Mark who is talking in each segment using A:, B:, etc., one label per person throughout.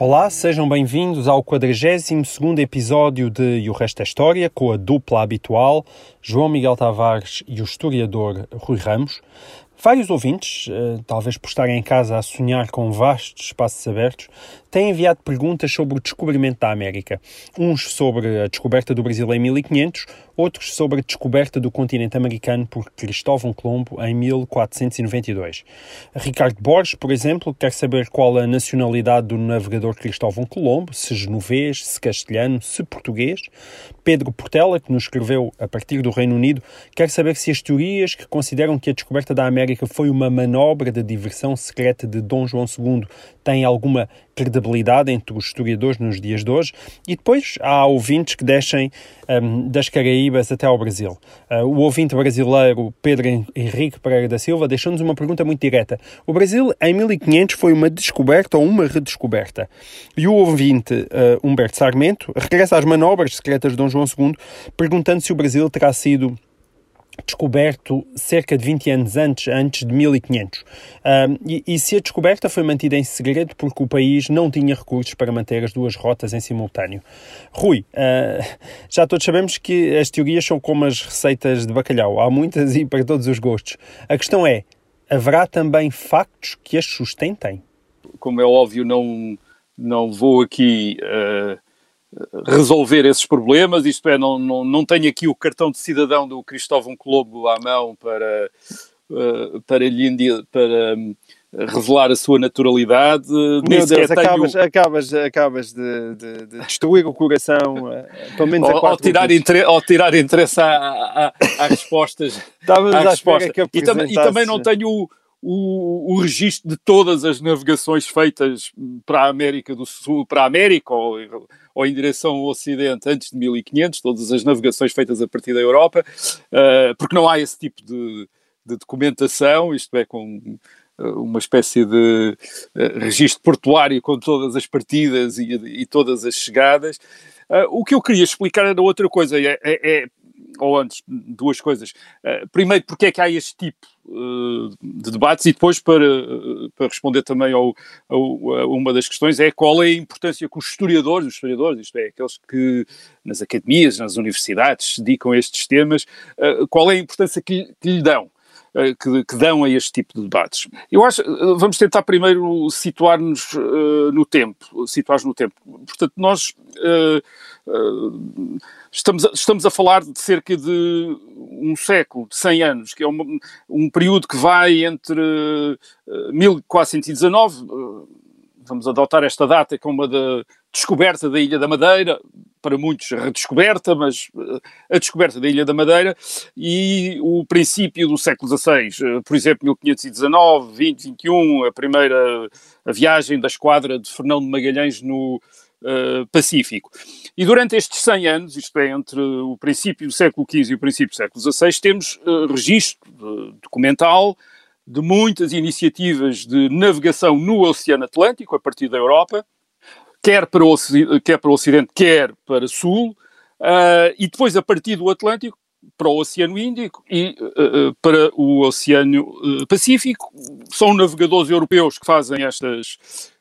A: Olá, sejam bem-vindos ao 42º episódio de E o Resto é História, com a dupla habitual, João Miguel Tavares e o historiador Rui Ramos. Vários ouvintes, eh, talvez por estarem em casa a sonhar com vastos espaços abertos, têm enviado perguntas sobre o descobrimento da América. Uns sobre a descoberta do Brasil em 1500, outros sobre a descoberta do continente americano por Cristóvão Colombo em 1492. Ricardo Borges, por exemplo, quer saber qual a nacionalidade do navegador Cristóvão Colombo, se genovês, se castelhano, se português. Pedro Portela, que nos escreveu a partir do Reino Unido, quer saber se as teorias que consideram que a descoberta da América foi uma manobra de diversão secreta de Dom João II têm alguma credibilidade entre os historiadores nos dias de hoje. E depois há ouvintes que descem hum, das Caraíbas até ao Brasil. Uh, o ouvinte brasileiro Pedro Henrique Pereira da Silva deixou-nos uma pergunta muito direta. O Brasil, em 1500, foi uma descoberta ou uma redescoberta? E o ouvinte uh, Humberto Sarmento regressa às manobras secretas de Dom João II, perguntando se o Brasil terá sido descoberto cerca de 20 anos antes, antes de 1500. Um, e, e se a descoberta foi mantida em segredo porque o país não tinha recursos para manter as duas rotas em simultâneo. Rui, uh, já todos sabemos que as teorias são como as receitas de bacalhau. Há muitas e para todos os gostos. A questão é, haverá também factos que as sustentem?
B: como é óbvio, não, não vou aqui uh, resolver esses problemas, isto é, não, não, não tenho aqui o cartão de cidadão do Cristóvão Colombo à mão para, uh, para, lhe para um, revelar a sua naturalidade.
A: Meu Deus,
B: tenho-
A: acabas, acabas, acabas de, de- de destruir o coração, eh, pelo menos a
B: ao, ao tirar inter- ao tirar interesse à, à, à respostas.
A: Estávamos
B: à
A: à
B: resposta. E, tam- e também não tenho o, o, registro de todas as navegações feitas para a América do Sul, para a América ou, ou em direção ao Ocidente antes de 1500, todas as navegações feitas a partir da Europa, eh, porque não há esse tipo de, de documentação, isto é, com eh, uma espécie de eh, registro portuário com todas as partidas e, e todas as chegadas. Eh, o que eu queria explicar era outra coisa, é, é- é- ou antes, duas coisas. Eh, primeiro, porque é que há este tipo eh, de debates e depois para, eh, para responder também ao, ao- a uma das questões é qual é a importância que os historiadores, os historiadores, isto é, aqueles que nas academias, nas universidades se dedicam a estes temas, qual é a importância que, lhe- que lhe dão que, que dão a este tipo de debates. Eu acho, eh, vamos tentar primeiro situar-nos eh, no tempo, situar no tempo. Portanto, nós eh, eh, estamos, a, estamos a falar de cerca de um século, de 100 anos, que é uma- um período que vai entre eh, 1419, eh, vamos adotar esta data como a da descoberta da Ilha da Madeira, para muitos redescoberta, mas eh, a descoberta da Ilha da Madeira e o princípio do século XVI, eh, por exemplo, 1519, 20, 21, a primeira a viagem da esquadra de Fernão de Magalhães no eh, Pacífico. E durante estes 100 anos, isto é, entre o princípio do século XV e o princípio do século XVI, temos eh, registro de- documental de muitas iniciativas de navegação no Oceano Atlântico, a partir da Europa, quer para o, quer para o Ocidente, quer para o Sul, ah, e depois a partir do Atlântico para o Oceano Índico e ah, para o Oceano Pacífico. São navegadores europeus que fazem estas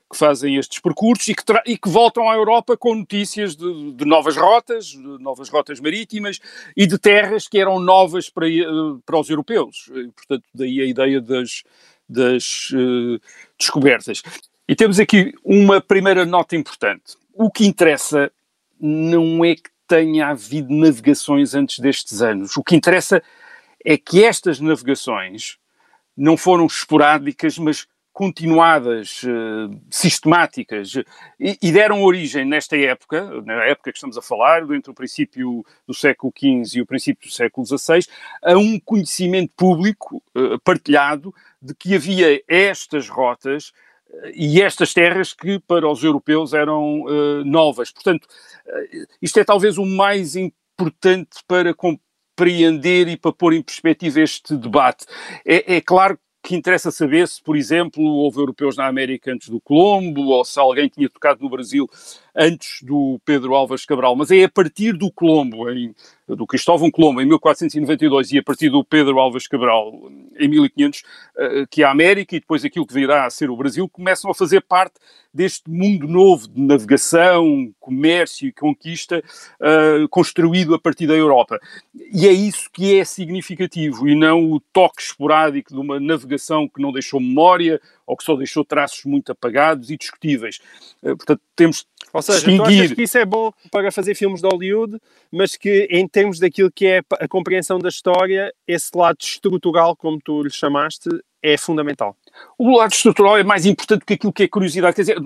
B: que fazem estes percursos e que, e que voltam à Europa com notícias de, de novas rotas, de novas rotas marítimas e de terras que eram novas para, para os europeus. E, portanto, daí a ideia das, das eh, descobertas. E temos aqui uma primeira nota importante. O que interessa não é que tenha havido navegações antes destes anos. O que interessa é que estas navegações não foram esporádicas, mas continuadas, eh, sistemáticas, e, deram origem nesta época, na época que estamos a falar, entre o princípio do século XV e o princípio do século XVI, a um conhecimento público eh, partilhado de que havia estas rotas e estas terras que para os europeus eram eh, novas. Portanto, eh, isto é talvez o mais importante importante para compreender e para pôr em perspectiva este debate. É, é claro que interessa saber se, por exemplo, houve europeus na América antes do Colombo, ou se alguém tinha tocado no Brasil antes do Pedro Álvares Cabral, mas é a partir do Colombo, em, do Cristóvão Colombo, em 1492, e a partir do Pedro Álvares Cabral, em 1500, eh, que a América e depois aquilo que virá a ser o Brasil começam a fazer parte deste mundo novo de navegação, comércio e conquista uh, construído a partir da Europa. E é isso que é significativo, e não o toque esporádico de uma navegação que não deixou memória ou que só deixou traços muito apagados e discutíveis. Uh, portanto, temos
A: ou seja, distinguir... que isso é bom para fazer filmes de Hollywood, mas que em termos daquilo que é a compreensão da história, esse lado estrutural, como tu lhe chamaste, é fundamental.
B: O lado estrutural é mais importante do que aquilo que é curiosidade. Quer dizer,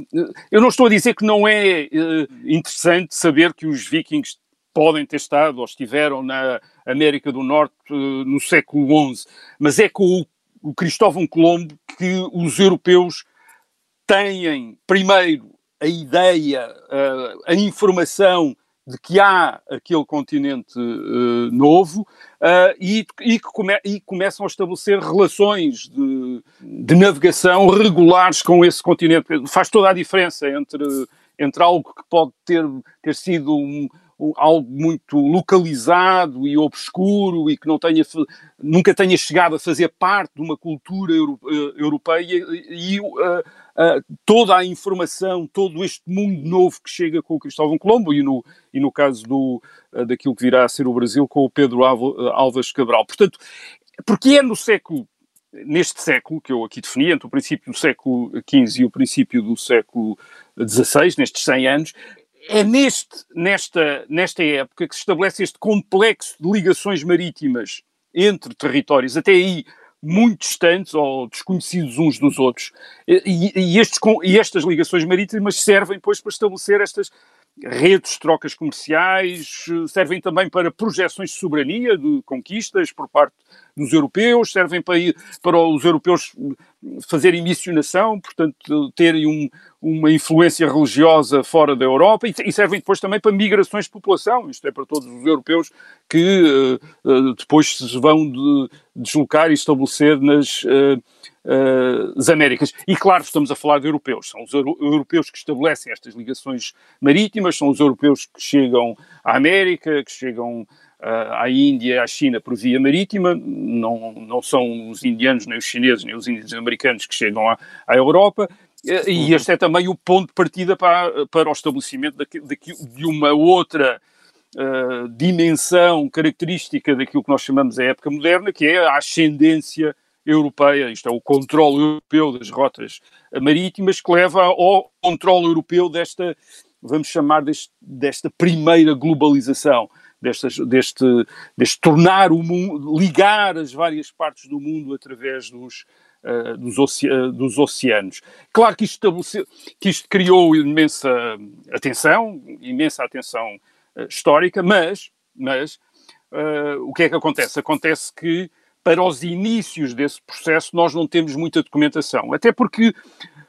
B: eu não estou a dizer que não é uh, interessante saber que os vikings podem ter estado ou estiveram na América do Norte no século XI, mas é com o, o Cristóvão Colombo que os europeus têm, primeiro, a ideia, a informação de que há aquele continente uh, novo uh, e, e, que come, e, começam a estabelecer relações de, de, navegação regulares com esse continente. Faz toda a diferença entre, entre algo que pode ter, ter sido um, algo muito localizado e obscuro e que não tenha, nunca tenha chegado a fazer parte de uma cultura euro, uh, europeia e, uh, toda a informação, todo este mundo novo que chega com o Cristóvão Colombo e no, e no caso do, uh, daquilo que virá a ser o Brasil com o Pedro Alves Cabral. Portanto, porque é no século neste século, que eu aqui defini, entre o princípio do século XV e o princípio do século XVI, nestes 100 anos, é neste, nesta, nesta época que se estabelece este complexo de ligações marítimas entre territórios, até aí muito distantes ou desconhecidos uns dos outros. E, e, estes, e estas ligações marítimas servem, depois, para estabelecer estas redes de trocas comerciais, servem também para projeções de soberania, de conquistas por parte dos europeus, servem para, para os europeus fazerem missionação, portanto, terem um, uma influência religiosa fora da Europa e, e, servem depois também para migrações de população, isto é para todos os europeus que uh, depois se vão de, deslocar e estabelecer nas uh, as Américas. E claro, estamos a falar de europeus, são os euro europeus que estabelecem estas ligações marítimas, são os europeus que chegam à América, que chegam à Índia, à China por via marítima, não, não são os indianos, nem os chineses, nem os índios americanos que chegam à, à Europa, e uhum. este é também o ponto de partida para, para o estabelecimento de, de, de uma outra uh, dimensão característica daquilo que nós chamamos a época moderna, que é a ascendência europeia, isto é, o controle europeu das rotas marítimas, que leva ao controle europeu desta, vamos chamar, deste, desta primeira globalização deste, deste tornar o mundo, ligar as várias partes do mundo através dos, uh, dos, oce uh, dos, oceanos. Claro que isto, que isto criou imensa atenção, imensa atenção uh, histórica, mas, mas o que é que acontece? Acontece que para os inícios desse processo nós não temos muita documentação, até porque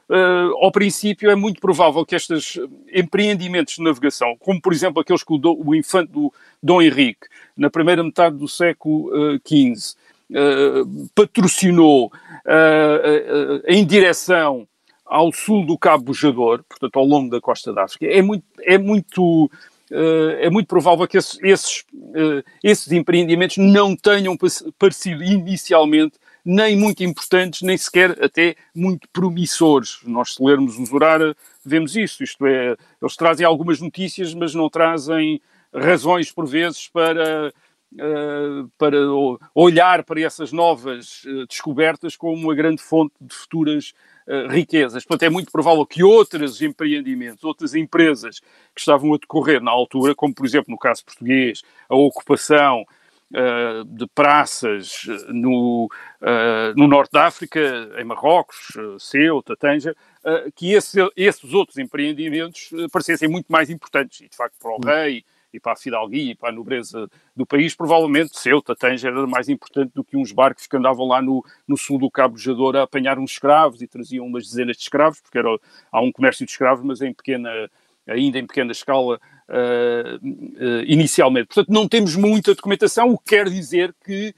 B: uh, ao princípio é muito provável que estes empreendimentos de navegação, como por exemplo aqueles que o, do, o infante do Dom Henrique, na primeira metade do século XV, uh, uh, patrocinou uh, em direção ao sul do Cabo Bujador, portanto ao longo da costa da África, é muito, é muito é muito provável que esses, esses, esses empreendimentos não tenham parecido inicialmente nem muito importantes, nem sequer até muito promissores. Nós, se lermos o Zurara, vemos isso. Isto é, eles trazem algumas notícias, mas não trazem razões, por vezes, para, uh, para olhar para essas novas uh, descobertas como uma grande fonte de futuras uh, riquezas. Portanto, é muito provável que outros empreendimentos, outras empresas que estavam a decorrer na altura, como, por exemplo, no caso português, a ocupação uh, de praças eh, no, uh, no norte da África, em Marrocos, Ceuta, Tanger, que esse, esses outros empreendimentos parecessem muito mais importantes. E, de facto, para o hum. rei e para a fidalguia e para a nobreza do país, provavelmente Ceuta, Tanger era mais importante do que uns barcos que andavam lá no, no sul do Cabo Jador a apanhar uns escravos e traziam umas dezenas de escravos, porque era, há um comércio de escravos, mas em pequena ainda em pequena escala uh, uh, inicialmente. Portanto, não temos muita documentação, o que quer dizer que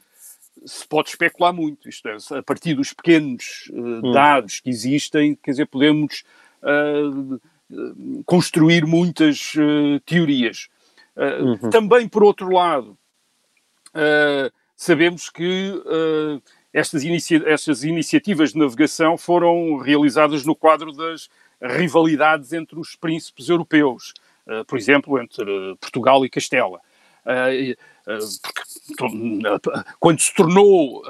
B: se pode especular muito. Isto é, a partir dos pequenos uh, dados que existem, quer dizer, podemos construir muitas teorias. Uhum. Também, por outro lado, sabemos que estas, inicia estas iniciativas de navegação foram realizadas no quadro das rivalidades entre os príncipes europeus, uh, por exemplo, entre Portugal e Castela. Uh, uh, quando se tornou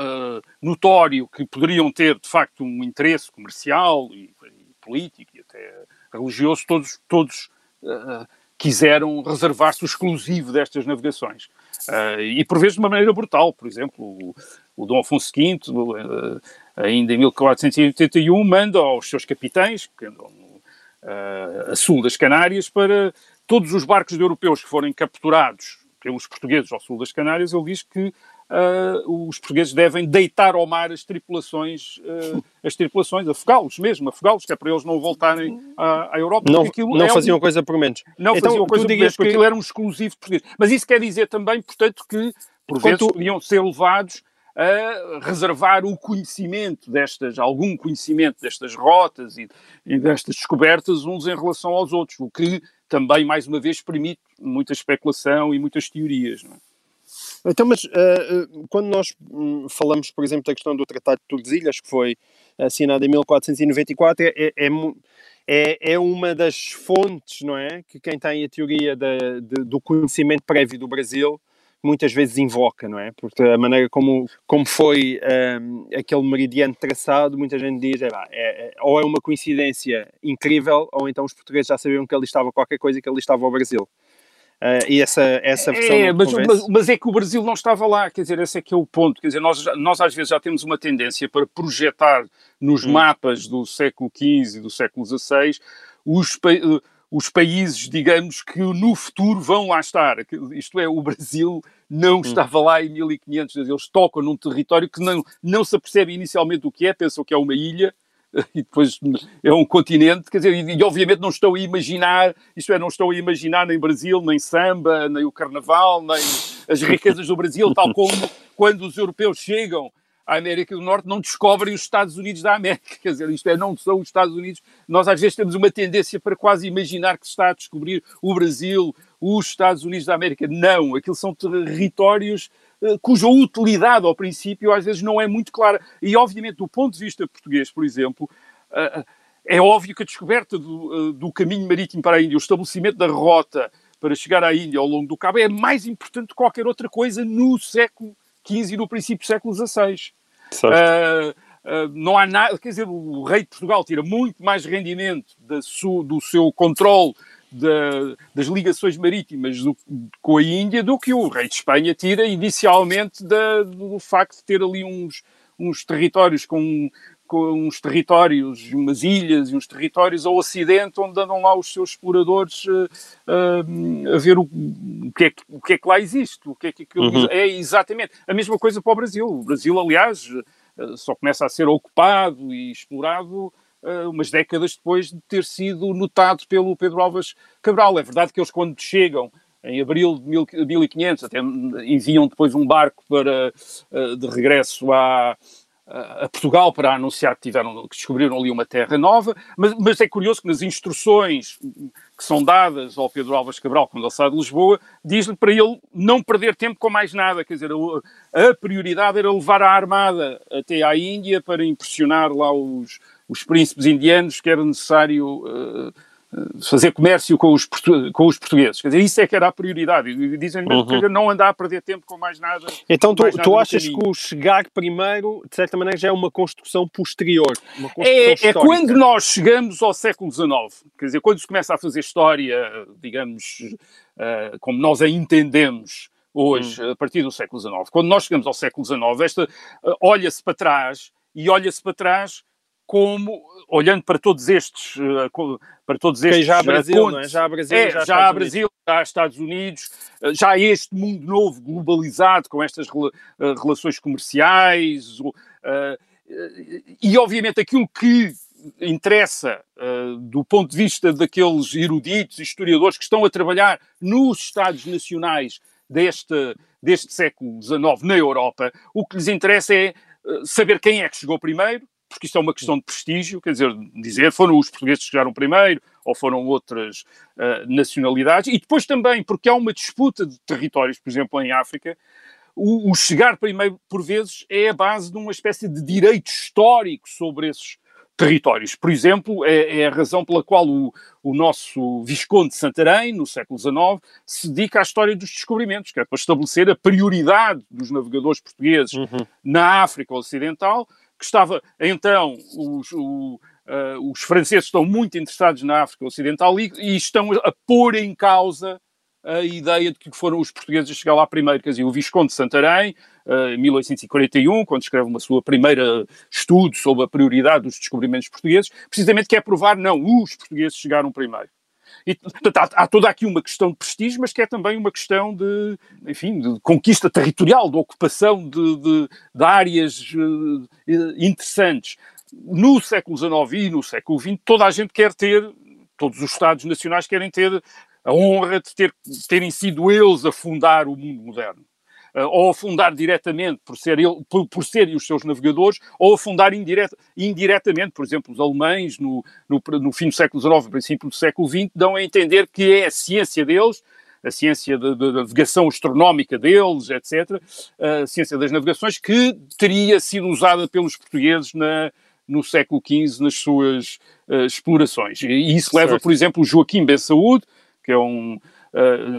B: notório que poderiam ter, de facto, um interesse comercial e, político e até religioso, todos, todos quiseram reservar-se o exclusivo destas navegações. e por vezes de uma maneira brutal. Por exemplo, o, o Dom Afonso V, ainda em 1481, manda aos seus capitães, que andam uh, a sul das Canárias, para todos os barcos europeus que forem capturados pelos portugueses ao sul das Canárias, ele diz que uh, os portugueses devem deitar ao mar as tripulações, uh, as tripulações, afogá-los mesmo, afogá-los, que é para eles não voltarem à, à Europa.
A: Não, não é faziam um, coisa por menos.
B: Não então, faziam coisa por menos, porque que... aquilo era um exclusivo português. Mas isso quer dizer também, portanto, que por vezes tu... podiam ser levados a reservar o conhecimento destas, algum conhecimento destas rotas e, e destas descobertas uns em relação aos outros, o que também, mais uma vez, permite muita especulação e muitas teorias. É?
A: Então, mas uh, quando nós hum, falamos, por exemplo, da questão do Tratado de Tordesilhas, que foi assinado em 1494, é, é, é, é uma das fontes, não é? Que quem tem a teoria de, do conhecimento prévio do Brasil muitas vezes invoca, não é? Porque a maneira como, como foi um, aquele meridiano traçado, muita gente diz, é, é, ou é uma coincidência incrível, ou então os portugueses já sabiam que ali estava qualquer coisa e que ali estava o Brasil. Uh, e essa, essa versão.
B: É, mas, mas, mas, é que o Brasil não estava lá, quer dizer, esse é que é o ponto. Quer dizer, nós, nós às vezes já temos uma tendência para projetar nos hum. mapas do século XV e do século XVI os, os países, digamos, que no futuro vão lá estar. Isto é, o Brasil não hum. estava lá em 1500, eles tocam num território que não, não se apercebe inicialmente o que é, pensam que é uma ilha, e depois é um continente, quer dizer, e, e, obviamente não estou a imaginar, isto é, não estou a imaginar nem Brasil, nem samba, nem o carnaval, nem as riquezas do Brasil, tal como quando os europeus chegam à América do Norte não descobrem os Estados Unidos da América, quer dizer, isto é, não são os Estados Unidos, nós às vezes temos uma tendência para quase imaginar que se está a descobrir o Brasil, os Estados Unidos da América, não, aquilo são territórios uh, cuja utilidade ao princípio às vezes não é muito clara, e obviamente do ponto de vista português, por exemplo, uh, é óbvio que a descoberta do, do caminho marítimo para a Índia, o estabelecimento da rota para chegar à Índia ao longo do Cabo é mais importante que qualquer outra coisa no século XV e no princípio do século XVI. Uh, uh, não há nada, quer dizer, o rei de Portugal tira muito mais rendimento su, do seu controle da, das ligações marítimas do, com a Índia do que o rei de Espanha tira inicialmente da, do facto de ter ali uns, uns territórios com com uns territórios, umas ilhas e uns territórios ao ocidente onde andam lá os seus exploradores uh, uh, a ver o, o, que é que, o que é que lá existe, o que é que aquilo uhum. é exatamente. A mesma coisa para o Brasil. O Brasil, aliás, uh, só começa a ser ocupado e explorado umas décadas depois de ter sido notado pelo Pedro Alves Cabral. É verdade que eles quando chegam em abril de 1500, até enviam depois um barco para, de regresso à, a Portugal para anunciar que, tiveram, que descobriram ali uma terra nova, mas, mas, é curioso que nas instruções que são dadas ao Pedro Alves Cabral quando ele sai de Lisboa, diz-lhe para ele não perder tempo com mais nada, quer dizer, a, a prioridade era levar a armada até à Índia para impressionar lá os, os príncipes indianos que era necessário... Uh, fazer comércio com os, com os portugueses. Quer dizer, isso é que era a prioridade. E dizem mesmo uhum. que não andar a perder tempo com mais nada.
A: Então tu, tu achas que o chegar primeiro, de certa maneira, já é uma construção posterior? Uma
B: construção é, é quando nós chegamos ao século XIX. Quer dizer, quando se começa a fazer história, digamos, uh, como nós a entendemos hoje, uhum. a partir do século XIX. Quando nós chegamos ao século XIX, esta uh, olha-se para trás e olha-se para trás como, olhando para todos estes, eh, para todos estes
A: já há Brasil, não é? já há Brasil,
B: é, já, já há Brasil, já há Estados Unidos, eh, já há este mundo novo globalizado com estas eh, relações comerciais, e obviamente aquilo que interessa, do ponto de vista daqueles eruditos, historiadores que estão a trabalhar nos Estados Nacionais deste, deste século XIX na Europa, o que lhes interessa é saber quem é que chegou primeiro, porque isto é uma questão de prestígio, quer dizer, dizer foram os portugueses que chegaram primeiro ou foram outras uh, nacionalidades, e depois também porque há uma disputa de territórios, por exemplo, em África, o, o, chegar primeiro, por vezes, é a base de uma espécie de direito histórico sobre esses territórios. Por exemplo, é, é a razão pela qual o, o, nosso Visconde de Santarém, no século XIX, se dedica à história dos descobrimentos, que é para estabelecer a prioridade dos navegadores portugueses uhum. na África Ocidental, que estava, então, os, o, uh, os franceses estão muito interessados na África Ocidental e, e estão a pôr em causa a ideia de que foram os portugueses a chegar lá primeiro. Quer dizer, o Visconde de Santarém, em 1841, quando escreve uma sua primeira estudo sobre a prioridade dos descobrimentos portugueses, precisamente quer provar, não, os portugueses chegaram primeiro. E, portanto, há, há, toda aqui uma questão de prestígio, mas que é também uma questão de, enfim, de conquista territorial, de ocupação de, de, de áreas uh, interessantes. No século XIX e no século XX, toda a gente quer ter, todos os Estados nacionais querem ter a honra de, ter, terem sido eles a fundar o mundo moderno. Uh, ou a fundar diretamente por, ser ele, por, por, serem os seus navegadores, ou a fundar indireta, indiretamente, por exemplo, os alemães no, no, no, fim do século XIX, princípio do século XX, dão a entender que é a ciência deles, a ciência da, navegação astronómica deles, etc., a ciência das navegações, que teria sido usada pelos portugueses na, no século XV nas suas uh, explorações. E isso leva, certo. por exemplo, o Joaquim Ben Saúde, que é um,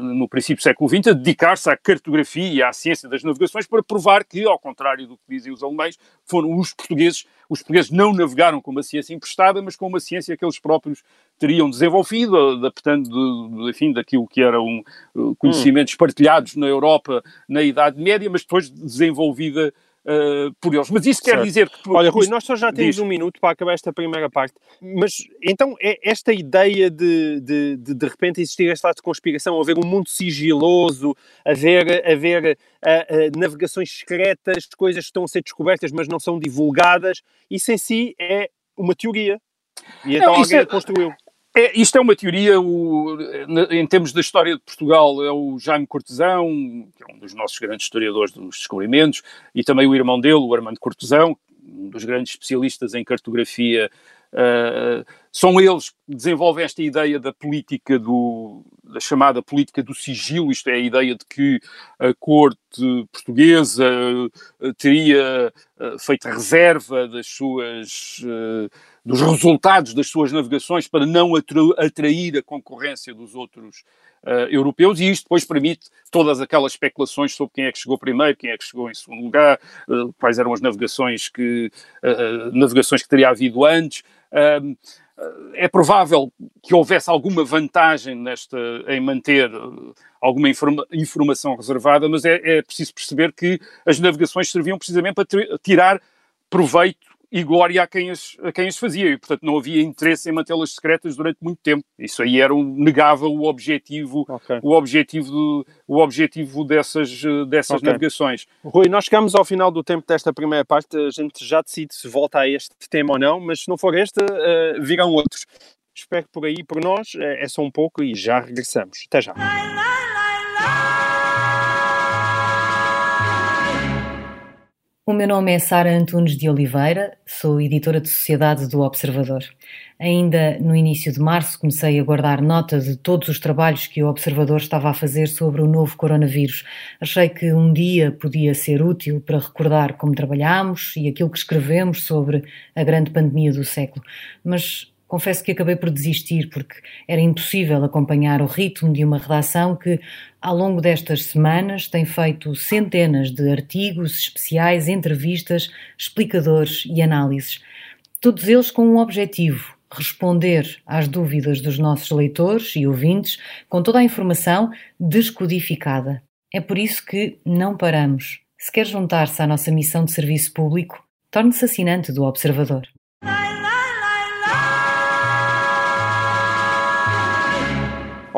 B: no princípio do século XX, a dedicar-se à cartografia e à ciência das navegações para provar que, ao contrário do que dizem os alemães, foram os portugueses, os portugueses não navegaram com uma ciência emprestada, mas com uma ciência que eles próprios teriam desenvolvido, adaptando, de, enfim, daquilo que eram uh, conhecimentos hum. partilhados na Europa na Idade Média, mas depois desenvolvida uh, por eles. Mas isso certo. quer dizer que...
A: Olha, Rui, nós só já temos diz... um minuto para acabar esta primeira parte, mas então é esta ideia de de, de, de repente existir este lado de conspiração, haver um mundo sigiloso, haver, haver uh, uh, navegações secretas, coisas que estão a ser descobertas mas não são divulgadas, isso em si é uma teoria. E então não, alguém é... construiu.
B: É, isto é uma teoria, o, em termos da história de Portugal, é o Jaime Cortesão, que é um dos nossos grandes historiadores dos descobrimentos, e também o irmão dele, o Armando Cortesão, um dos grandes especialistas em cartografia. Uh, são eles que desenvolvem esta ideia da política do, da chamada política do sigilo, isto é, a ideia de que a corte portuguesa uh, teria uh, feito reserva das suas dos resultados das suas navegações para não atrair a concorrência dos outros uh, europeus, e isto depois permite todas aquelas especulações sobre quem é que chegou primeiro, quem é que chegou em segundo lugar, uh, quais eram as navegações que, uh, navegações que teria havido antes. é provável que houvesse alguma vantagem nesta, em manter alguma informa, informação reservada, mas é, é preciso perceber que as navegações serviam precisamente para tirar proveito e glória a quem, as, a quem as fazia, e portanto não havia interesse em mantê-las secretas durante muito tempo. Isso aí era um, negava o objetivo, okay. o objetivo, do, o objetivo dessas, dessas okay. navegações.
A: Rui, nós chegamos ao final do tempo desta primeira parte, a gente já decide se volta a este tema ou não, mas se não for este, uh, virão outros. Espero que por aí, por nós, é, é só um pouco e já regressamos. Até já.
C: O meu nome é Sara Antunes de Oliveira, sou editora de Sociedade do Observador. Ainda no início de março comecei a guardar nota de todos os trabalhos que o Observador estava a fazer sobre o novo coronavírus. Achei que um dia podia ser útil para recordar como trabalhámos e aquilo que escrevemos sobre a grande pandemia do século. Mas confesso que acabei por desistir porque era impossível acompanhar o ritmo de uma redação que, ao longo destas semanas, tem feito centenas de artigos especiais, entrevistas, explicadores e análises. Todos eles com um objetivo: responder às dúvidas dos nossos leitores e ouvintes com toda a informação descodificada. É por isso que não paramos. Se quer juntar-se à nossa missão de serviço público, torne-se assinante do Observador.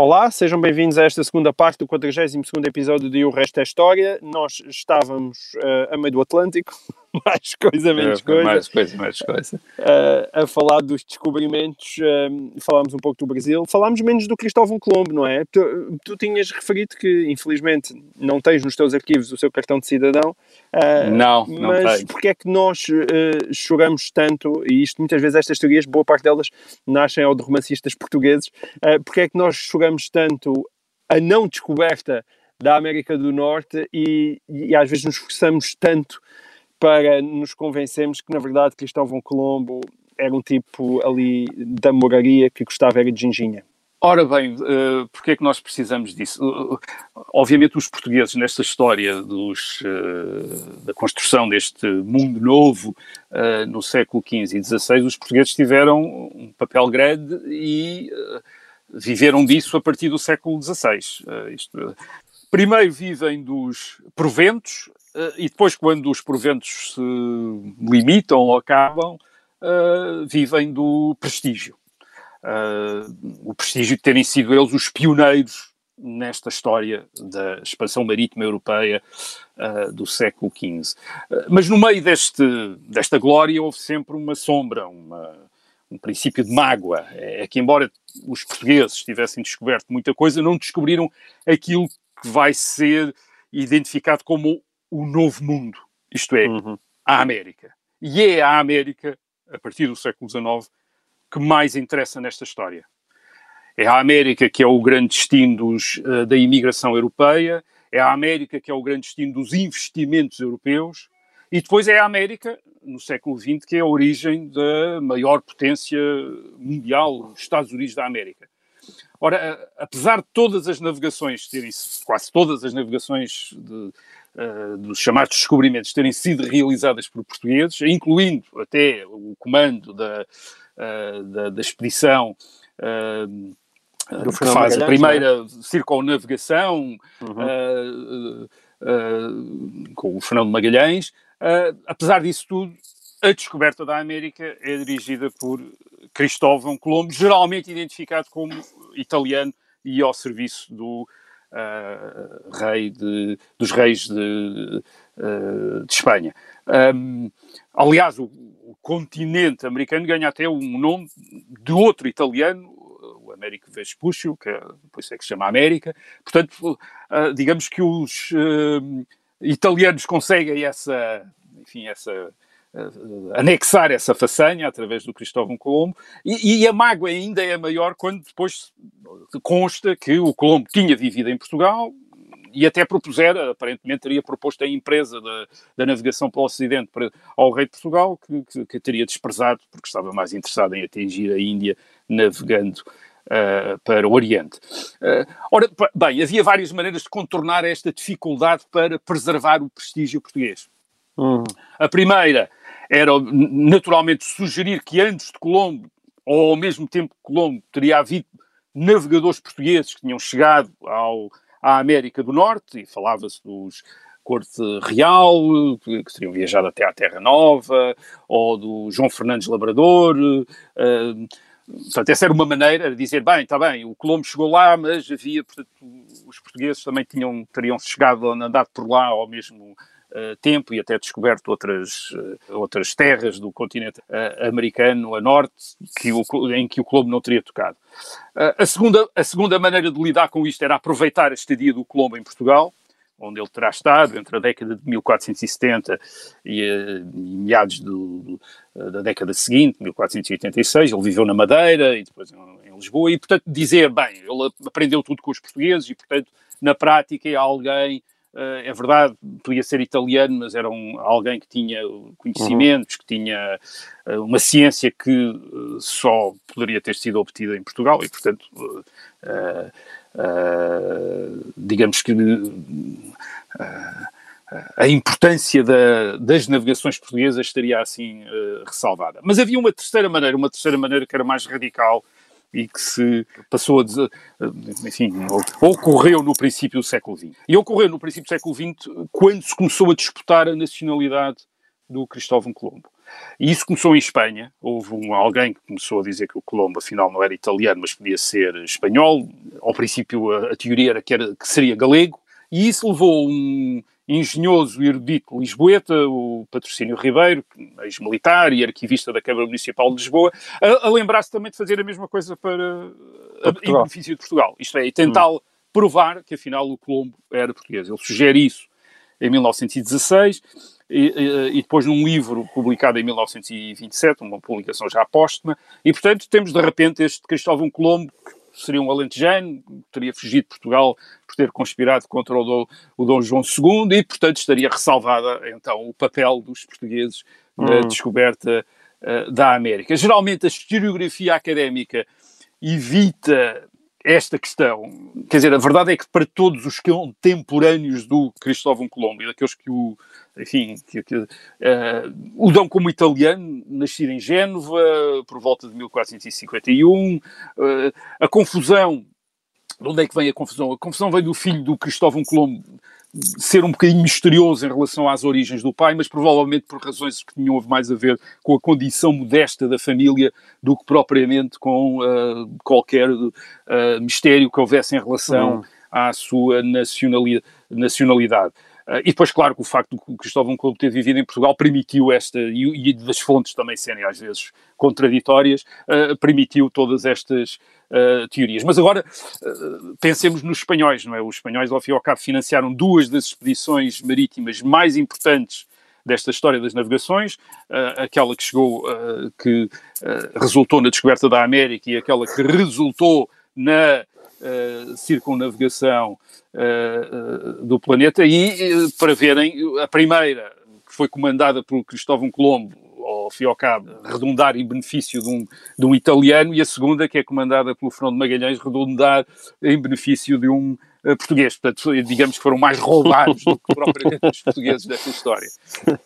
A: Olá, sejam bem-vindos a esta segunda parte do 42 episódio de O Resto é História. Nós estávamos uh, a meio do Atlântico, mais coisa, menos
B: É,
A: coisa.
B: Mais coisa, mais coisa.
A: Uh, a falar dos descobrimentos, um, falámos um pouco do Brasil, falámos menos do Cristóvão Colombo, não é? Tu, tu tinhas referido que, infelizmente, não tens nos teus arquivos o seu cartão de cidadão. Uh,
B: Não, não
A: mas
B: tenho.
A: porque é que nós uh, choramos tanto, e isto muitas vezes estas teorias, boa parte delas nascem ao de romancistas portugueses, uh, porque é que nós choramos tanto a não descoberta da América do Norte e, e às vezes nos esforçamos tanto para nos convencermos que na verdade Cristóvão Colombo era um tipo ali da moraria que gostava era de ginginha.
B: Ora bem, uh, porque é que nós precisamos disso? Uh, obviamente os portugueses nesta história dos, uh, da construção deste mundo novo no século XV e XVI, os portugueses tiveram um papel grande e viveram disso a partir do século XVI. Isto, primeiro vivem dos proventos e depois quando os proventos se limitam ou acabam, vivem do prestígio. Uh, o prestígio de terem sido eles os pioneiros nesta história da expansão marítima europeia uh, do século XV. Uh, mas no meio deste, desta glória houve sempre uma sombra, uma, um princípio de mágoa. É, é que, embora os portugueses tivessem descoberto muita coisa, não descobriram aquilo que vai ser identificado como o novo mundo, isto é, uhum. a América. E é a América, a partir do século XIX, que mais interessa nesta história. É a América que é o grande destino dos, uh, da imigração europeia, é a América que é o grande destino dos investimentos europeus, e depois é a América, no século XX, que é a origem da maior potência mundial, os Estados Unidos da América. Ora, apesar de todas as navegações terem, quase todas as navegações de, uh, dos chamados descobrimentos terem sido realizadas por portugueses, incluindo até o comando da, uh, da, da, expedição uh, que faz a primeira é? circunnavegação uhum. com o Fernando Magalhães. apesar disso tudo, a descoberta da América é dirigida por Cristóvão Colombo, geralmente identificado como italiano e ao serviço do uh, rei de, dos reis de, uh, de Espanha. Um, aliás, o, o, continente americano ganha até um nome de outro italiano, o Américo Vespuccio, que é, depois é que se chama América. Portanto, uh, digamos que os italianos conseguem essa, enfim, essa anexar essa façanha através do Cristóvão Colombo e, e, a mágoa ainda é maior quando depois consta que o Colombo tinha vivido em Portugal e até propusera, aparentemente teria proposto a empresa da, da navegação pelo Ocidente para, ao rei de Portugal que, que, que, teria desprezado porque estava mais interessado em atingir a Índia navegando uh, para o Oriente. Uh, ora, bem, havia várias maneiras de contornar esta dificuldade para preservar o prestígio português. Uhum. A primeira era naturalmente sugerir que antes de Colombo, ou ao mesmo tempo que Colombo, teria havido navegadores portugueses que tinham chegado ao, à América do Norte, e falava-se dos Corte Real, que teriam viajado até à Terra Nova, ou do João Fernandes Labrador. Uh, portanto, essa era uma maneira de dizer, bem, está bem, o Colombo chegou lá, mas havia, portanto, os portugueses também tinham, teriam chegado, andado por lá ao mesmo tempo e até descoberto outras, uh, outras terras do continente uh, americano a norte que o, em que o Colombo não teria tocado. a, segunda, a segunda maneira de lidar com isto era aproveitar a estadia do Colombo em Portugal, onde ele terá estado entre a década de 1470 e, e meados do, da década seguinte, 1486. Ele viveu na Madeira e depois em, em Lisboa, e portanto dizer, bem, ele aprendeu tudo com os portugueses e portanto na prática é alguém é verdade, podia ser italiano, mas era um, alguém que tinha conhecimentos, uhum. que tinha uh, uma ciência que uh, só poderia ter sido obtida em Portugal e, portanto, digamos que a importância da, das navegações portuguesas estaria assim ressalvada. Mas havia uma terceira maneira, uma terceira maneira que era mais radical, e que se passou a dizer, enfim, ocorreu no princípio do século XX. E ocorreu no princípio do século XX quando se começou a disputar a nacionalidade do Cristóvão Colombo. E isso começou em Espanha. Houve um, alguém que começou a dizer que o Colombo afinal não era italiano, mas podia ser espanhol. Ao princípio a, a teoria era que, era que seria galego. E isso levou um, engenhoso e erudito lisboeta, o Patrocínio Ribeiro, ex-militar e arquivista da Câmara Municipal de Lisboa, a, a lembrar-se também de fazer a mesma coisa para, para em benefício de Portugal. Isto é, e tentar hum. provar que afinal o Colombo era português. Ele sugere isso em 1916 e, e, e, depois num livro publicado em 1927, uma publicação já póstuma, e portanto temos de repente este Cristóvão Colombo que seria um alentejano, teria fugido de Portugal por ter conspirado contra o Dom, o Dom João II e, portanto, estaria ressalvada, então, o papel dos portugueses na hum. descoberta uh, da América. Geralmente, a historiografia académica evita esta questão. Quer dizer, a verdade é que para todos os contemporâneos do Cristóvão Colombo e daqueles que o, enfim, que, que, uh, o dão como italiano, nascido em Génova, por volta de 1451, uh, eh, a confusão, de onde é que vem a confusão? A confusão vem do filho do Cristóvão Colombo ser um bocadinho misterioso em relação às origens do pai, mas provavelmente por razões que tinham mais a ver com a condição modesta da família do que propriamente com uh, qualquer uh, mistério que houvesse em relação uhum. à sua nacionalidade. nacionalidade. Uh, e depois, claro, que o facto de Cristóvão Colombo ter vivido em Portugal permitiu esta, e, e das fontes também serem às vezes contraditórias, permitiu todas estas uh, teorias. Mas agora pensemos nos espanhóis, não é? Os espanhóis, ao fim e ao cabo, financiaram duas das expedições marítimas mais importantes desta história das navegações, uh, aquela que chegou, que resultou na descoberta da América e aquela que resultou na circunnavegação do planeta, e para verem, a primeira, que foi comandada por Cristóvão Colombo, ao fim e ao cabo, redundar em benefício de um, de um italiano, e a segunda, que é comandada pelo Fernando Magalhães, redundar em benefício de um uh, português. Portanto, digamos que foram mais roubados do que propriamente os portugueses desta história.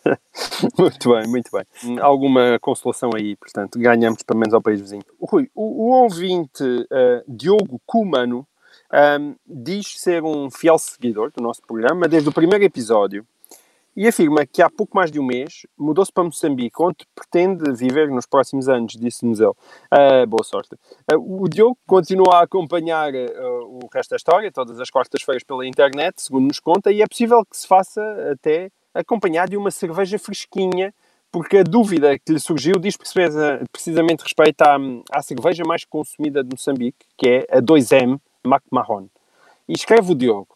A: muito bem, muito bem. Alguma consolação aí, portanto, ganhamos pelo menos ao país vizinho. Rui, o, o ouvinte uh, Diogo Cumano um, diz ser um fiel seguidor do nosso programa desde o primeiro episódio e afirma que há pouco mais de um mês mudou-se para Moçambique, onde pretende viver nos próximos anos, disse-nos ele. Uh, boa sorte. Uh, o Diogo continua a acompanhar uh, o resto da história, todas as quartas-feiras pela internet, segundo nos conta, e é possível que se faça até acompanhar de uma cerveja fresquinha, porque a dúvida que lhe surgiu diz precisamente respeito à, à cerveja mais consumida de Moçambique, que é a 2M McMahon. E escreve o Diogo.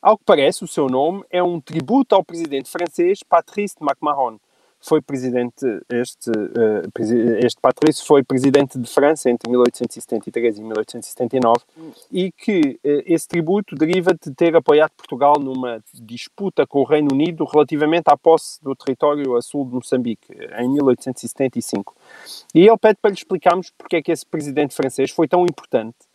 A: Ao que parece, o seu nome é um tributo ao presidente francês Patrice McMahon. Foi presidente, este, uh, este Patrice foi presidente de França entre 1873 e 1879 e que uh, esse tributo deriva de ter apoiado Portugal numa disputa com o Reino Unido relativamente à posse do território a sul de Moçambique, em 1875. E ele pede para lhe explicarmos porque é que esse presidente francês foi tão importante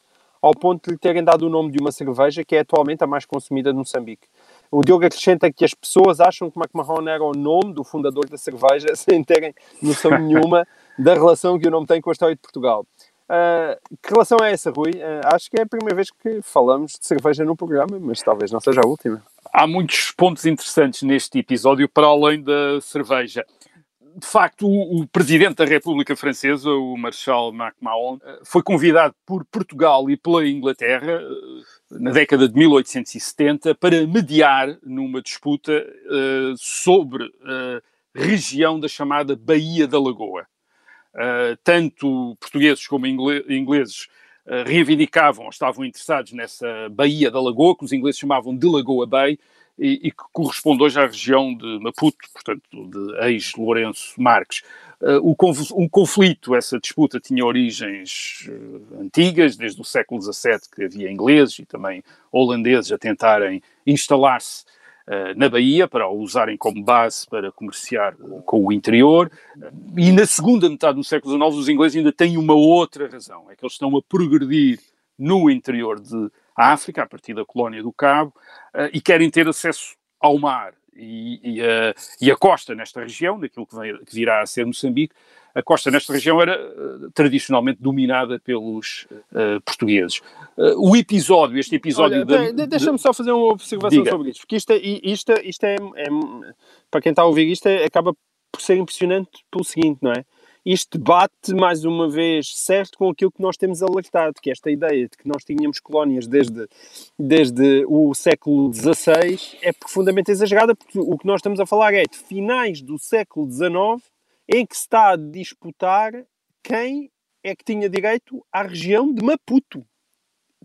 A: ao ponto de lhe terem dado o nome de uma cerveja que é atualmente a mais consumida de Moçambique. O Diogo acrescenta que as pessoas acham que McMahon era o nome do fundador da cerveja sem terem noção nenhuma da relação que o nome tem com a história de Portugal. Uh, que relação é essa, Rui? Uh, acho que é a primeira vez que falamos de cerveja no programa, mas talvez não seja a última.
B: Há muitos pontos interessantes neste episódio para além da cerveja de facto, o, o, presidente da República Francesa, o Marshal MacMahon, eh, foi convidado por Portugal e pela Inglaterra eh, na década de 1870 para mediar numa disputa uh, sobre a região da chamada Baía da Lagoa. Uh, tanto portugueses como ingleses reivindicavam, estavam interessados nessa Baía da Lagoa, que os ingleses chamavam de Lagoa Bay, e, e, que corresponde hoje à região de Maputo, portanto, de ex-Lourenço Marques. Uh, o, conflito, essa disputa tinha origens uh, antigas, desde o século XVII que havia ingleses e também holandeses a tentarem instalar-se uh, na Bahia para o usarem como base para comerciar com o interior. e na segunda metade do século XIX os ingleses ainda têm uma outra razão, é que eles estão a progredir no interior de África, a partir da colónia do Cabo, uh, e querem ter acesso ao mar e, e, uh, e, a costa nesta região, daquilo que, vem, que virá a ser Moçambique, a costa nesta região era uh, tradicionalmente dominada pelos uh, portugueses. Uh, o episódio, este episódio...
A: Olha, de, Deixa-me só fazer uma observação Diga. sobre isto, porque isto, é, isto, isto é, é, para quem está a ouvir isto, é, acaba por ser impressionante pelo seguinte, não é? Isto bate mais uma vez certo com aquilo que nós temos alertado, que esta ideia de que nós tínhamos colónias desde, desde o século XVI é profundamente exagerada, porque o que nós estamos a falar é de finais do século XIX em que se está a disputar quem é que tinha direito à região de Maputo.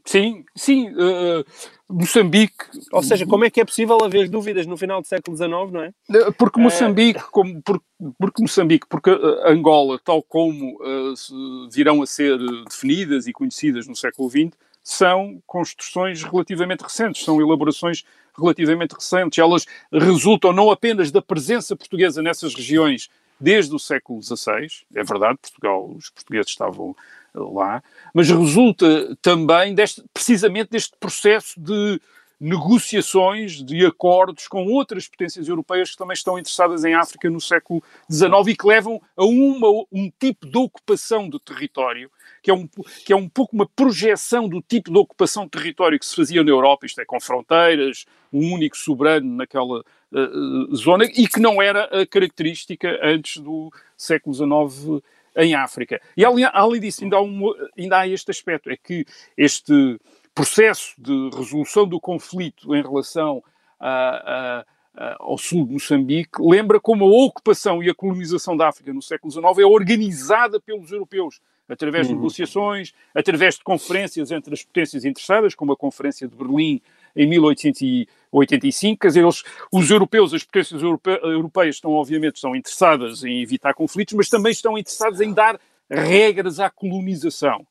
B: Sim, sim, uh, Moçambique.
A: Ou seja, como é que é possível haver dúvidas no final do século XIX, não é?
B: Porque Moçambique, uh... como, porque, porque Moçambique, porque Angola, tal como uh, virão a ser definidas e conhecidas no século XX, são construções relativamente recentes, são elaborações relativamente recentes. Elas resultam não apenas da presença portuguesa nessas regiões desde o século XVI, é verdade, Portugal, os portugueses estavam lá, mas resulta também deste, precisamente deste processo de negociações, de acordos com outras potências europeias que também estão interessadas em África no século XIX e que levam a uma, um tipo de ocupação do território, que é, um, que é um pouco uma projeção do tipo de ocupação de território que se fazia na Europa, isto é, com fronteiras, um único soberano naquela uh, zona, e que não era a característica antes do século XIX em África. E além, disso, ainda há, um, ainda há este aspecto, é que este processo de resolução do conflito em relação a, a, a, ao sul de Moçambique lembra como a ocupação e a colonização da África no século XIX é organizada pelos europeus, através de uhum. negociações, através de conferências entre as potências interessadas, como a Conferência de Berlim em 1885, quer dizer, eles, os europeus, as potências europe, europeias estão obviamente estão interessadas em evitar conflitos, mas também estão interessadas em dar regras à colonização,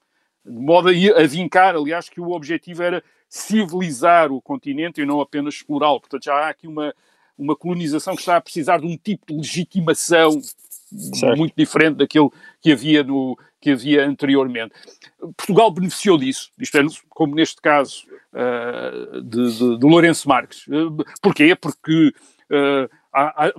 B: de modo a, a vincar, aliás, que o objetivo era civilizar o continente e não apenas explorá-lo. Portanto, já há aqui uma, uma colonização que está a precisar de um tipo de legitimação certo. muito diferente daquilo que havia, no, que havia anteriormente. Portugal beneficiou disso, isto é, como neste caso uh, de, de, de, Lourenço Marques. Uh, porquê? Porque uh, há, há,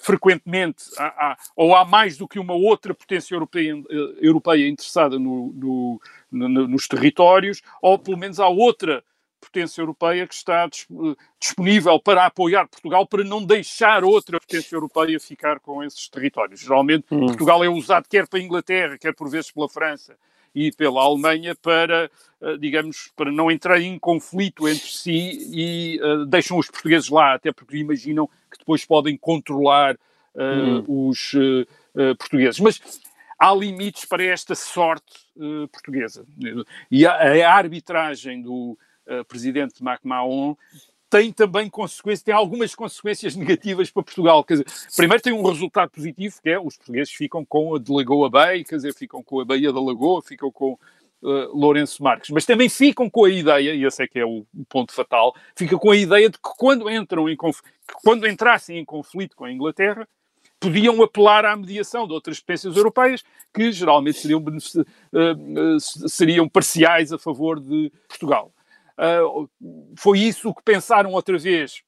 B: frequentemente há, ou há mais do que uma outra potência europeia, europeia interessada no, no, no, nos territórios, ou pelo menos há outra potência europeia que está disponível para apoiar Portugal para não deixar outra potência europeia ficar com esses territórios. Geralmente hum. Portugal é usado quer para a Inglaterra, quer por vezes pela França e pela Alemanha para, eh, digamos, para não entrar em conflito entre si e uh, deixam os portugueses lá, até porque imaginam que depois podem controlar uh, hum. os uh, portugueses. Mas há limites para esta sorte portuguesa. E a, a arbitragem do presidente MacMahon tem também consequências, tem algumas consequências negativas para Portugal. Quer dizer, primeiro tem um resultado positivo, que é os portugueses ficam com a de Lagoa Bay, quer dizer, ficam com a Baía da Lagoa, ficam com uh, Lourenço Marques, mas também ficam com a ideia, e esse é que é o, ponto fatal, fica com a ideia de que quando entram em quando entrassem em conflito com a Inglaterra, podiam apelar à mediação de outras potências europeias que geralmente seriam, uh, uh, seriam parciais a favor de Portugal. Uh, foi isso que pensaram outra vez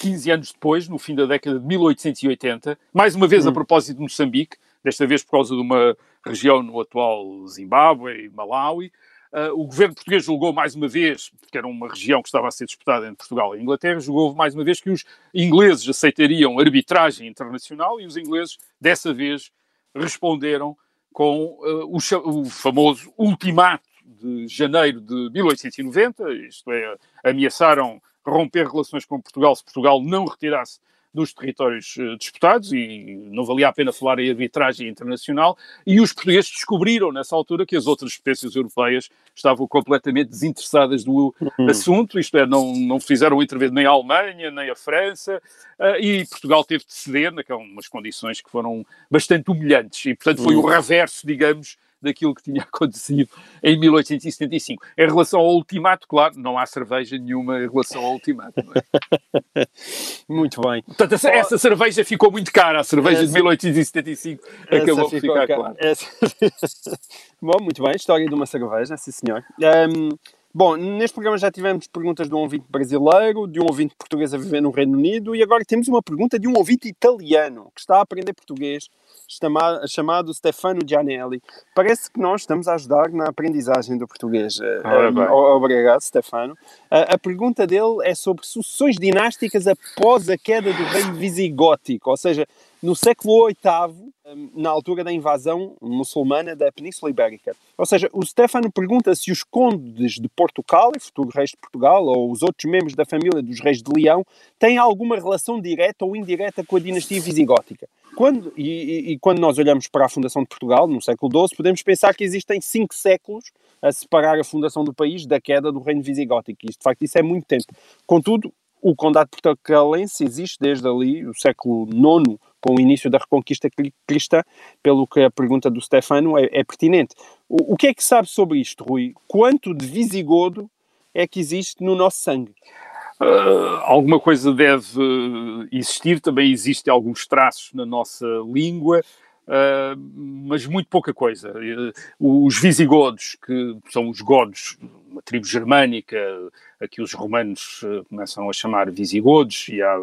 B: 15 anos depois, no fim da década de 1880, mais uma vez hum. a propósito de Moçambique, desta vez por causa de uma região no atual Zimbábue e Malawi. Uh, o governo português julgou mais uma vez, porque era uma região que estava a ser disputada entre Portugal e Inglaterra, julgou mais uma vez que os ingleses aceitariam arbitragem internacional e os ingleses, dessa vez, responderam com uh, o, o famoso ultimato de janeiro de 1890, isto é, ameaçaram romper relações com Portugal se Portugal não retirasse dos territórios uh, disputados e não valia a pena falar em arbitragem internacional e os portugueses descobriram nessa altura que as outras potências europeias estavam completamente desinteressadas do uhum. assunto, isto é, não, não fizeram intervir nem a Alemanha, nem a França uh, e Portugal teve de ceder naquelas condições que foram bastante humilhantes e portanto foi uhum. o reverso, digamos, daquilo que tinha acontecido em 1875. Em relação ao ultimato, claro, não há cerveja nenhuma em relação ao ultimato.
A: É? muito bem.
B: Portanto, essa, essa, cerveja ficou muito cara, a cerveja essa, de 1875 acabou por ficar cara. Essa...
A: Bom, muito bem, história de uma cerveja, sim senhor. Um, Bom, neste programa já tivemos perguntas de um ouvinte brasileiro, de um ouvinte português a viver no Reino Unido e agora temos uma pergunta de um ouvinte italiano que está a aprender português, chamado, Stefano Gianelli. Parece que nós estamos a ajudar na aprendizagem do português. Ah, obrigado, Stefano. A, a, pergunta dele é sobre sucessões dinásticas após a queda do reino visigótico, ou seja, no século VIII, hum, na altura da invasão muçulmana da Península Ibérica. Ou seja, o Stefano pergunta se os condes de Portugal, futuro reis de Portugal, ou os outros membros da família dos reis de Leão, têm alguma relação direta ou indireta com a dinastia visigótica. Quando, e, e, quando nós olhamos para a fundação de Portugal, no século XII, podemos pensar que existem cinco séculos a separar a fundação do país da queda do reino visigótico. Isto, de facto, isso é muito tempo. Contudo, o condado portucalense existe desde ali, o século IX, com o início da reconquista cristã, pelo que a pergunta do Stefano é, é pertinente. O, o, que é que sabe sobre isto, Rui? Quanto de visigodo é que existe no nosso sangue?
B: Uh, alguma coisa deve existir, também existem alguns traços na nossa língua, uh, mas muito pouca coisa. Uh, os visigodos, que são os godos, uma tribo germânica, aqui os romanos uh, começam a chamar visigodos, e há,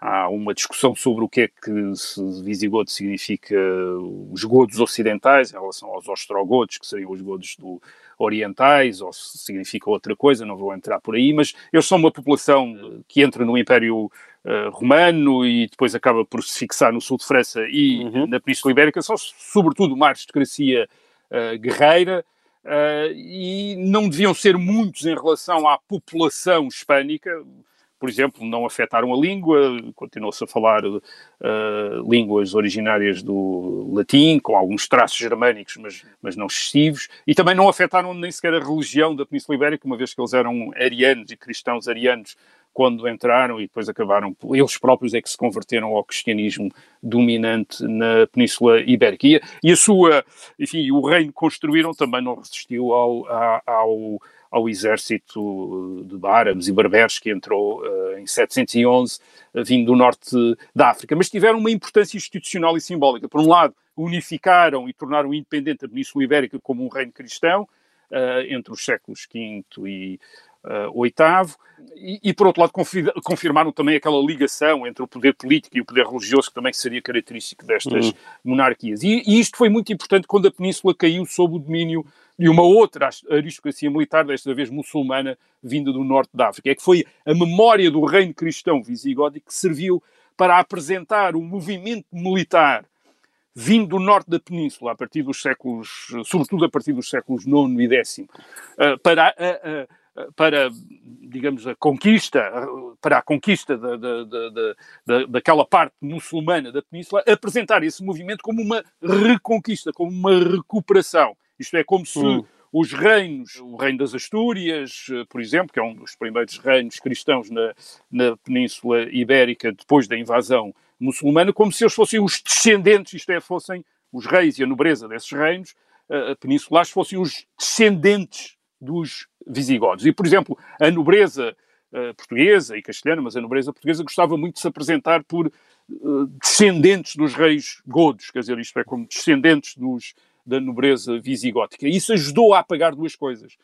B: há, uma discussão sobre o que é que visigodo significa os godos ocidentais em relação aos ostrogodos, que seriam os godos do, orientais, ou significa outra coisa, não vou entrar por aí, mas eles são uma população que entra no Império Uh, romano e depois acaba por se fixar no sul de França e uhum. na Península Ibérica, são sobretudo uma aristocracia uh, guerreira, uh, e não deviam ser muitos em relação à população hispânica. Por exemplo, não afetaram a língua, continuou-se a falar línguas originárias do latim, com alguns traços germânicos, mas, mas não excessivos, e também não afetaram nem sequer a religião da Península Ibérica, uma vez que eles eram arianos e cristãos arianos quando entraram e depois acabaram, eles próprios é que se converteram ao cristianismo dominante na Península Ibérica. E, a sua, enfim, o reino que construíram também não resistiu ao, ao, ao exército de árabes e berberes que entrou uh, em 711, uh, vindo do norte da África, mas tiveram uma importância institucional e simbólica. Por um lado, unificaram e tornaram independente a Península Ibérica como um reino cristão, uh, entre os séculos V e uh, oitavo, e, e, por outro lado confirmaram também aquela ligação entre o poder político e o poder religioso que também seria característico destas uhum. monarquias. E, e, isto foi muito importante quando a península caiu sob o domínio de uma outra aristocracia militar, desta vez muçulmana, vinda do norte da África. É que foi a memória do reino cristão visigótico que serviu para apresentar o movimento militar vindo do norte da península, a partir dos séculos, sobretudo a partir dos séculos IX e X, eh, para a, a para, digamos, a conquista, para a conquista da, da, da, daquela parte muçulmana da península, apresentar esse movimento como uma reconquista, como uma recuperação. Isto é, como se hum. os reinos, o reino das Astúrias, por exemplo, que é um dos primeiros reinos cristãos na, na Península Ibérica depois da invasão muçulmana, como se eles fossem os descendentes, isto é, fossem os reis e a nobreza desses reinos, a peninsulares fossem os descendentes dos visigodos. E, por exemplo, a nobreza uh, portuguesa e castelhana, mas a nobreza portuguesa gostava muito de se apresentar por uh, descendentes dos reis godos, quer dizer, isto é, como descendentes dos, da nobreza visigótica. E isso ajudou a apagar duas coisas.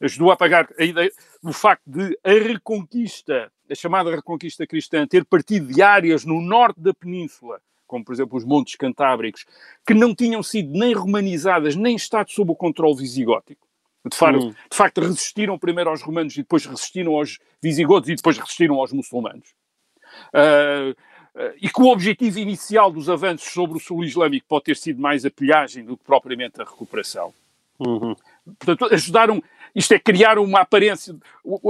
B: Ajudou a apagar a ideia do facto de a reconquista, a chamada reconquista cristã, ter partido de áreas no norte da península, como por exemplo os Montes Cantábricos, que não tinham sido nem romanizadas, nem estado sob o controle visigótico. De facto, hum. de facto, resistiram primeiro aos romanos e depois resistiram aos visigodos e depois resistiram aos muçulmanos. Uh, uh, e que o objetivo inicial dos avanços sobre o sul islâmico pode ter sido mais a pilhagem do que propriamente a recuperação. Uhum. Portanto, ajudaram, isto é, criar uma aparência,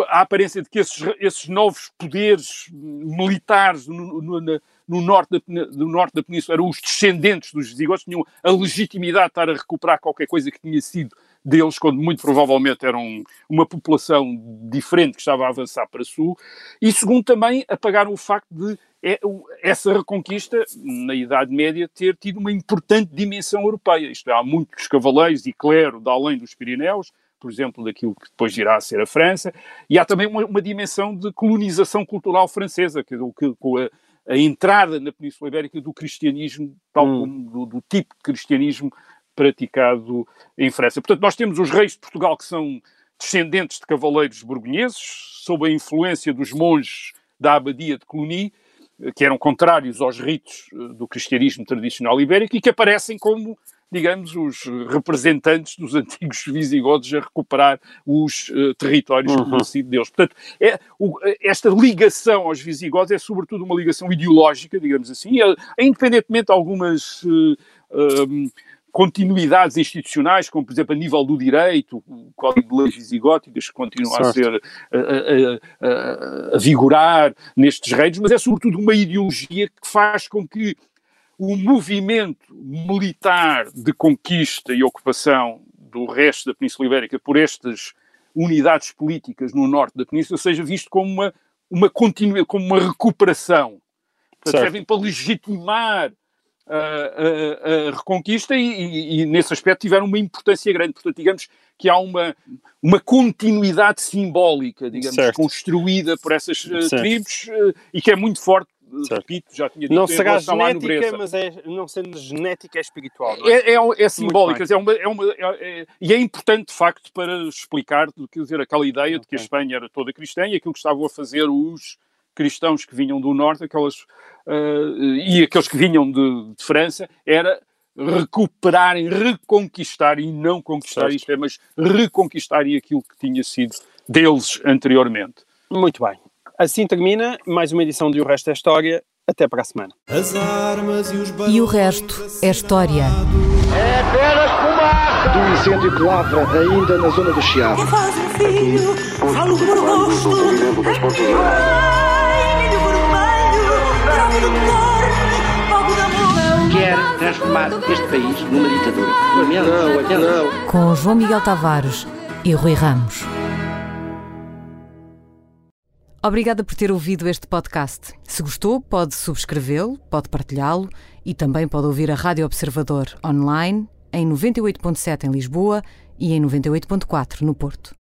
B: a aparência de que esses, esses novos poderes militares no, no, no, no norte da, do norte da península eram os descendentes dos visigodos, tinham a legitimidade de estar a recuperar qualquer coisa que tinha sido deles, quando muito provavelmente eram uma população diferente que estava a avançar para sul, e segundo também apagaram o facto de é, essa reconquista, na Idade Média, ter tido uma importante dimensão europeia. Isto é, há muitos cavaleiros e clero de além dos Pirineus, por exemplo, daquilo que depois irá a ser a França, e há também uma, uma dimensão de colonização cultural francesa, que, que com a, a, entrada na Península Ibérica do cristianismo, tal hum. como do, do, tipo de cristianismo praticado em França. Portanto, nós temos os reis de Portugal que são descendentes de cavaleiros borgonheses, sob a influência dos monges da abadia de Cluny, que eram contrários aos ritos eh, do cristianismo tradicional ibérico e que aparecem como digamos, os representantes dos antigos visigodos a recuperar os uh, territórios uhum. sido deles. Portanto, é, o, esta ligação aos visigodos é sobretudo uma ligação ideológica, digamos assim, é, é independentemente de algumas... Uh, um, continuidades institucionais, como por exemplo a nível do direito, o Código de Leis Visigóticas, que continua certo. a ser a, a, a, a, vigorar nestes reinos, mas é sobretudo uma ideologia que faz com que o movimento militar de conquista e ocupação do resto da Península Ibérica por estas unidades políticas no norte da Península seja visto como uma, uma continua, como uma recuperação. Portanto, servem para legitimar a, a, reconquista e, e, e, nesse aspecto tiveram uma importância grande. Portanto, digamos que há uma, uma continuidade simbólica, digamos, certo. construída por essas certo. tribos uh, e que é muito forte. Certo. Repito, já tinha dito
A: não será genética, mas é, não sendo genética, é espiritual.
B: É? É, é, é simbólica, é uma, é uma, é, é, e é importante, de facto, para explicar quer dizer, aquela ideia okay. de que a Espanha era toda cristã e aquilo que estavam a fazer os cristãos que vinham do norte, aquelas uh, e aqueles que vinham de, de, França, era recuperarem, reconquistar, e não conquistar isto é, mas reconquistarem aquilo que tinha sido deles anteriormente.
A: Muito bem. Assim termina mais uma edição de O Resto é História. Até para a semana.
C: E, e o resto é história.
D: É apenas fumaça! Do incêndio que lavra ainda na zona do Chiado. Quem faz um filho, fala o gosto.
E: Quer transformar este país numa ditadura. Não,
C: não. Com João Miguel Tavares e Rui Ramos. Obrigada por ter ouvido este podcast. Se gostou, pode subscrevê-lo, pode partilhá-lo e também pode ouvir a Rádio Observador online em 98.7 em Lisboa e em 98.4 no Porto.